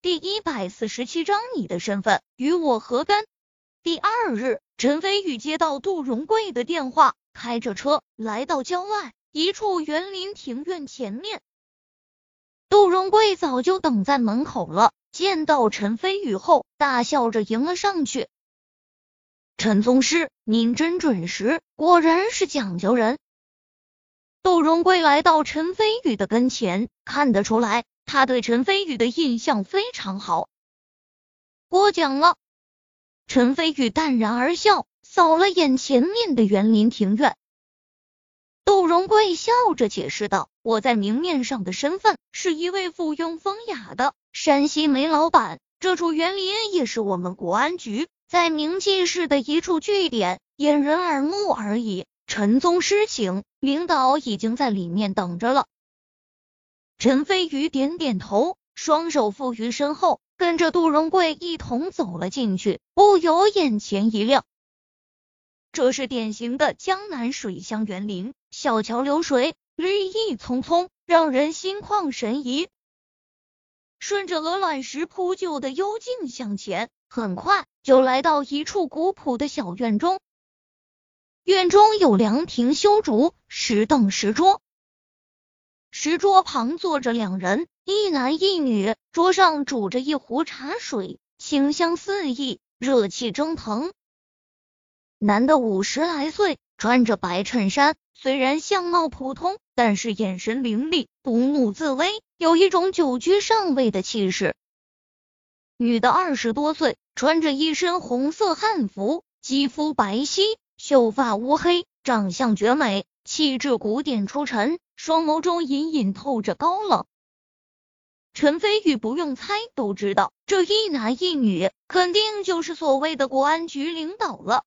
第一百四十七章，你的身份与我何干？第二日，陈飞宇接到杜荣贵的电话，开着车来到郊外一处园林庭院前面。杜荣贵早就等在门口了，见到陈飞宇后，大笑着迎了上去。陈宗师，您真准时，果然是讲究人。杜荣贵来到陈飞宇的跟前，看得出来。他对陈飞宇的印象非常好，过奖了。陈飞宇淡然而笑，扫了眼前面的园林庭院。杜荣贵笑着解释道：“我在明面上的身份是一位附庸风雅的山西煤老板，这处园林也是我们国安局在明记市的一处据点，掩人耳目而已。陈宗师请，领导已经在里面等着了。”陈飞宇点点头，双手负于身后，跟着杜荣贵一同走了进去，不由眼前一亮。这是典型的江南水乡园林，小桥流水，绿意葱葱，让人心旷神怡。顺着鹅卵石铺就的幽径向前，很快就来到一处古朴的小院中。院中有凉亭修竹，石凳石桌。石桌旁坐着两人，一男一女，桌上煮着一壶茶水，清香四溢，热气蒸腾。男的五十来岁，穿着白衬衫，虽然相貌普通，但是眼神凌厉，不怒自威，有一种久居上位的气势。女的二十多岁，穿着一身红色汉服，肌肤白皙，秀发乌黑，长相绝美，气质古典出尘。双眸中隐隐透着高冷，陈飞宇不用猜都知道，这一男一女肯定就是所谓的国安局领导了。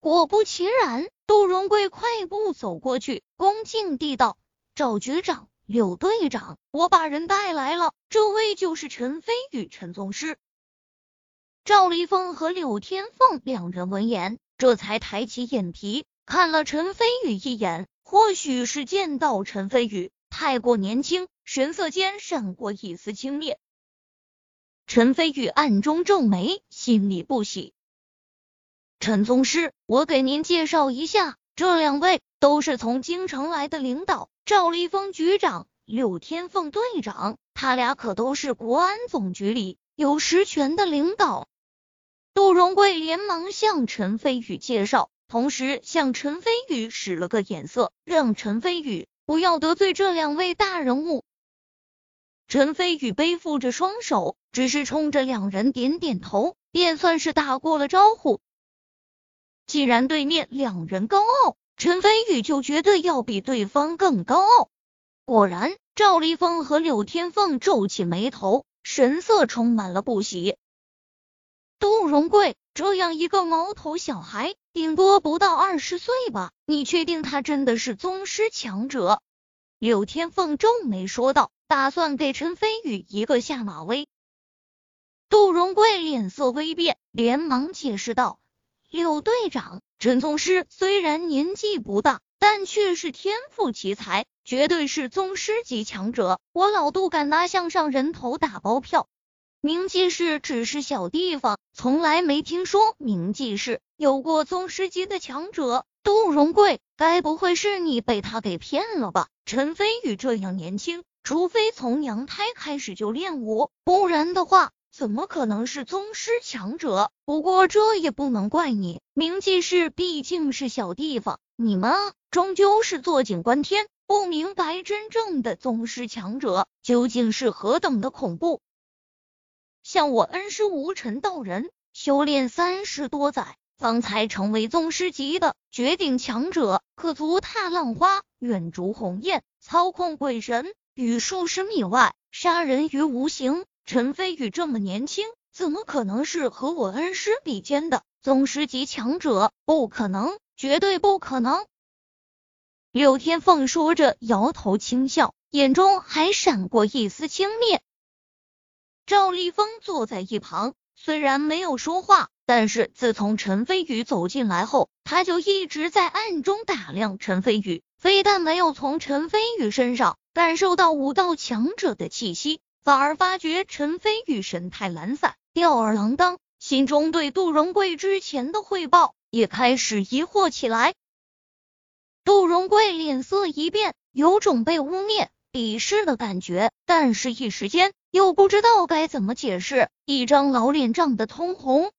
果不其然，杜荣贵快步走过去，恭敬地道：“赵局长、柳队长，我把人带来了，这位就是陈飞宇，陈宗师。”赵立峰和柳天凤两人闻言，这才抬起眼皮看了陈飞宇一眼。或许是见到陈飞宇太过年轻，神色间闪过一丝轻蔑。陈飞宇暗中皱眉，心里不喜。陈宗师，我给您介绍一下，这两位都是从京城来的领导，赵立峰局长、柳天凤队长，他俩可都是国安总局里有实权的领导。杜荣贵连忙向陈飞宇介绍。同时向陈飞宇使了个眼色，让陈飞宇不要得罪这两位大人物。陈飞宇背负着双手，只是冲着两人点点头，便算是打过了招呼。既然对面两人高傲，陈飞宇就觉得要比对方更高傲。果然，赵立峰和柳天凤皱起眉头，神色充满了不喜。杜荣贵。这样一个毛头小孩，顶多不到二十岁吧？你确定他真的是宗师强者？柳天凤皱眉说道，打算给陈飞宇一个下马威。杜荣贵脸色微变，连忙解释道：“柳队长，陈宗师虽然年纪不大，但却是天赋奇才，绝对是宗师级强者。我老杜敢拿项上人头打包票。”明记市只是小地方，从来没听说明记市有过宗师级的强者。杜荣贵，该不会是你被他给骗了吧？陈飞宇这样年轻，除非从娘胎开始就练武，不然的话，怎么可能是宗师强者？不过这也不能怪你，明记市毕竟是小地方，你们终究是坐井观天，不明白真正的宗师强者究竟是何等的恐怖。像我恩师无尘道人，修炼三十多载，方才成为宗师级的绝顶强者，可足踏浪花，远逐鸿雁，操控鬼神，于数十米外杀人于无形。陈飞宇这么年轻，怎么可能是和我恩师比肩的宗师级强者？不可能，绝对不可能！柳天凤说着，摇头轻笑，眼中还闪过一丝轻蔑。赵立峰坐在一旁，虽然没有说话，但是自从陈飞宇走进来后，他就一直在暗中打量陈飞宇。非但没有从陈飞宇身上感受到武道强者的气息，反而发觉陈飞宇神态懒散，吊儿郎当，心中对杜荣贵之前的汇报也开始疑惑起来。杜荣贵脸色一变，有种被污蔑、鄙视的感觉，但是一时间又不知道该怎么解释，一张老脸涨得通红。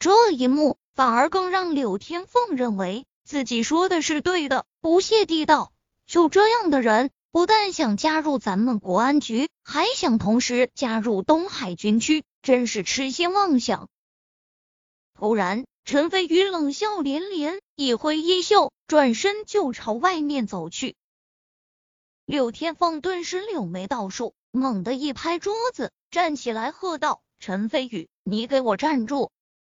这一幕反而更让柳天凤认为自己说的是对的，不屑地道：“就这样的人，不但想加入咱们国安局，还想同时加入东海军区，真是痴心妄想。”突然。陈飞宇冷笑连连，一挥衣袖，转身就朝外面走去。柳天凤顿时柳眉倒竖，猛地一拍桌子，站起来喝道：“陈飞宇，你给我站住！”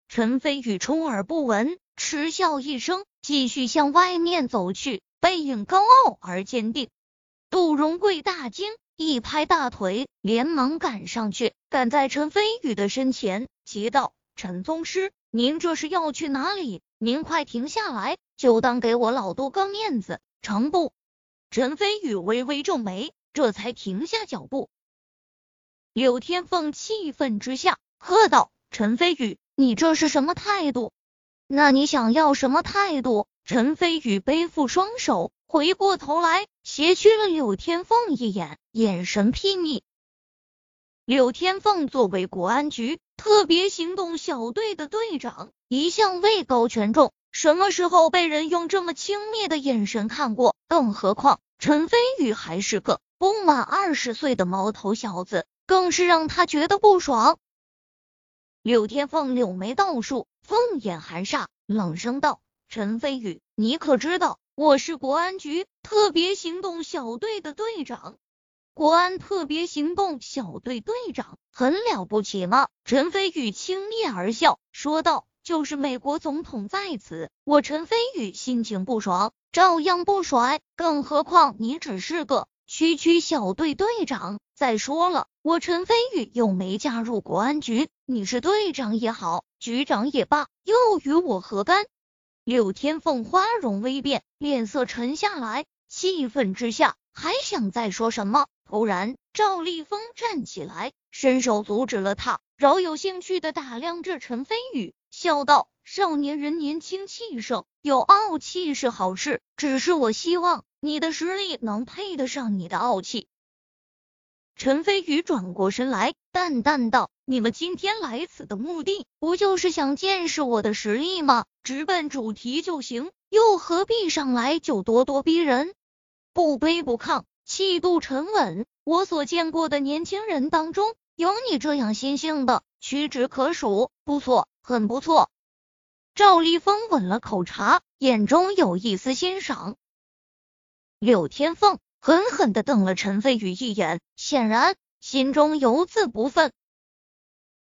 陈飞宇充耳不闻，嗤笑一声，继续向外面走去，背影高傲而坚定。杜荣贵大惊，一拍大腿，连忙赶上去，赶在陈飞宇的身前，急道：“陈宗师！”您这是要去哪里？您快停下来，就当给我老杜个面子，成不？陈飞宇微微皱眉，这才停下脚步。柳天凤气愤之下喝道：“陈飞宇，你这是什么态度？那你想要什么态度？”陈飞宇背负双手，回过头来，斜觑了柳天凤一眼，眼神睥睨。柳天凤作为国安局。特别行动小队的队长一向位高权重，什么时候被人用这么轻蔑的眼神看过？更何况陈飞宇还是个不满二十岁的毛头小子，更是让他觉得不爽。柳天凤柳眉倒竖，凤眼含煞，冷声道：“陈飞宇，你可知道我是国安局特别行动小队的队长？”国安特别行动小队队长很了不起吗？陈飞宇轻蔑而笑，说道：“就是美国总统在此，我陈飞宇心情不爽，照样不甩。更何况你只是个区区小队队长。再说了，我陈飞宇又没加入国安局，你是队长也好，局长也罢，又与我何干？”柳天凤花容微变，脸色沉下来，气愤之下还想再说什么。突然，赵立峰站起来，伸手阻止了他，饶有兴趣的打量着陈飞宇，笑道：“少年人年轻气盛，有傲气是好事，只是我希望你的实力能配得上你的傲气。”陈飞宇转过身来，淡淡道：“你们今天来此的目的，不就是想见识我的实力吗？直奔主题就行，又何必上来就咄咄逼人，不卑不亢？”气度沉稳，我所见过的年轻人当中，有你这样心性的，屈指可数。不错，很不错。赵立峰吻了口茶，眼中有一丝欣赏。柳天凤狠狠的瞪了陈飞宇一眼，显然心中犹自不忿。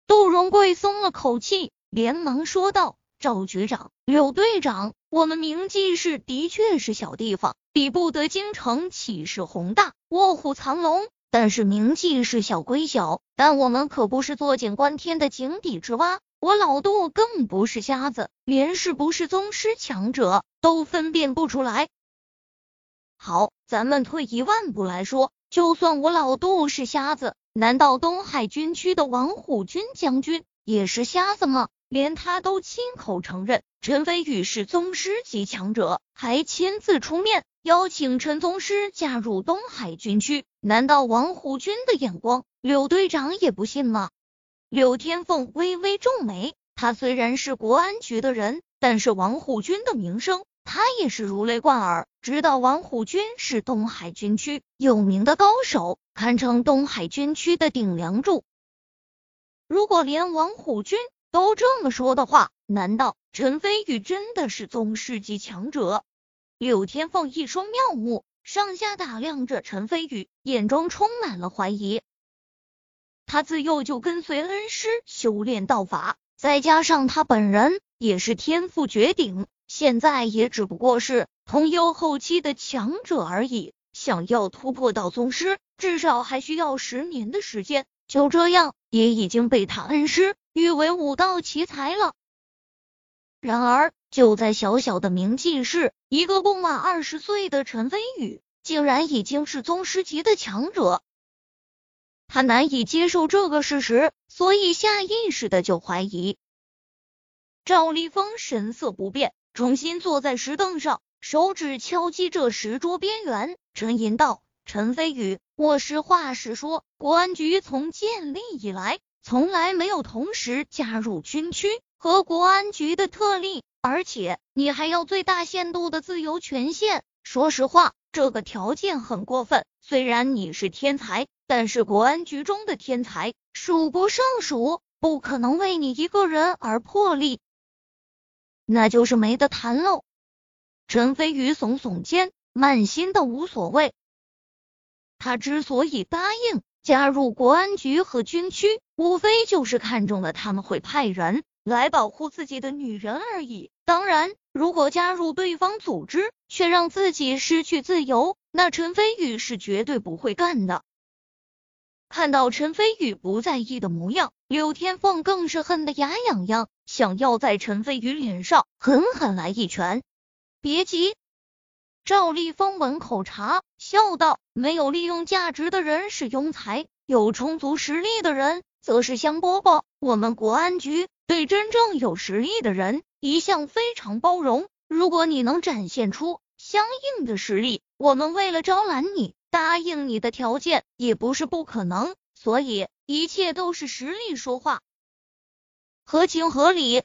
杜荣贵松了口气，连忙说道：“赵局长，柳队长。”我们明记市的确是小地方，比不得京城气势宏大、卧虎藏龙。但是明记市小归小，但我们可不是坐井观天的井底之蛙。我老杜更不是瞎子，连是不是宗师强者都分辨不出来。好，咱们退一万步来说，就算我老杜是瞎子，难道东海军区的王虎军将军也是瞎子吗？连他都亲口承认陈飞宇是宗师级强者，还亲自出面邀请陈宗师加入东海军区。难道王虎军的眼光，柳队长也不信吗？柳天凤微微皱眉，他虽然是国安局的人，但是王虎军的名声，他也是如雷贯耳。知道王虎军是东海军区有名的高手，堪称东海军区的顶梁柱。如果连王虎军，都这么说的话，难道陈飞宇真的是宗师级强者？柳天凤一双妙目上下打量着陈飞宇，眼中充满了怀疑。他自幼就跟随恩师修炼道法，再加上他本人也是天赋绝顶，现在也只不过是通幽后期的强者而已。想要突破到宗师，至少还需要十年的时间。就这样，也已经被他恩师。誉为武道奇才了。然而，就在小小的明记市，一个不满二十岁的陈飞宇，竟然已经是宗师级的强者。他难以接受这个事实，所以下意识的就怀疑。赵立峰神色不变，重新坐在石凳上，手指敲击着石桌边缘，沉吟道：“陈飞宇，我实话实说，国安局从建立以来，从来没有同时加入军区和国安局的特例，而且你还要最大限度的自由权限。说实话，这个条件很过分。虽然你是天才。”但是国安局中的天才数不胜数，不可能为你一个人而破例，那就是没得谈喽。陈飞宇耸耸肩，满心的无所谓。他之所以答应加入国安局和军区，无非就是看中了他们会派人来保护自己的女人而已。当然，如果加入对方组织，却让自己失去自由，那陈飞宇是绝对不会干的。看到陈飞宇不在意的模样，柳天凤更是恨得牙痒痒，想要在陈飞宇脸上狠狠来一拳。别急，赵立峰闻口茶，笑道：“没有利用价值的人是庸才，有充足实力的人则是香饽饽。我们国安局对真正有实力的人一向非常包容。如果你能展现出相应的实力，我们为了招揽你。”答应你的条件也不是不可能，所以一切都是实力说话，合情合理。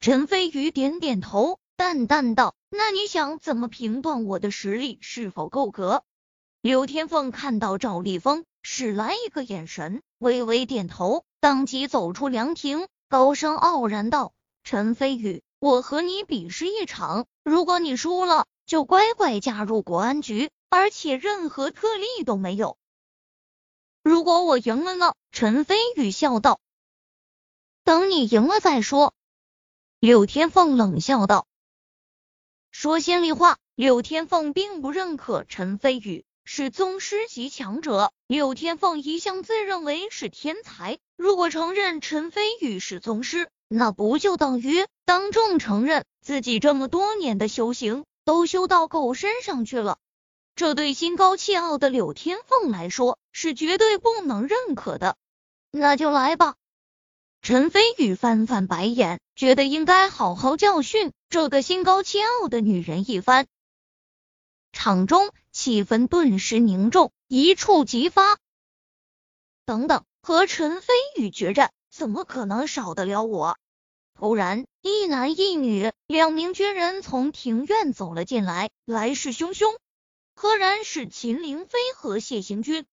陈飞宇点点头，淡淡道：“那你想怎么评断我的实力是否够格？”刘天凤看到赵立峰，使来一个眼神，微微点头，当即走出凉亭，高声傲然道：“陈飞宇，我和你比试一场，如果你输了，就乖乖加入国安局。”而且任何特例都没有。如果我赢了呢？陈飞宇笑道。等你赢了再说。柳天凤冷笑道。说心里话，柳天凤并不认可陈飞宇是宗师级强者。柳天凤一向自认为是天才，如果承认陈飞宇是宗师，那不就等于当众承认自己这么多年的修行都修到狗身上去了？这对心高气傲的柳天凤来说是绝对不能认可的。那就来吧。陈飞宇翻翻白眼，觉得应该好好教训这个心高气傲的女人一番。场中气氛顿时凝重，一触即发。等等，和陈飞宇决战，怎么可能少得了我？突然，一男一女两名军人从庭院走了进来，来势汹汹。何然是秦凌飞和谢行军。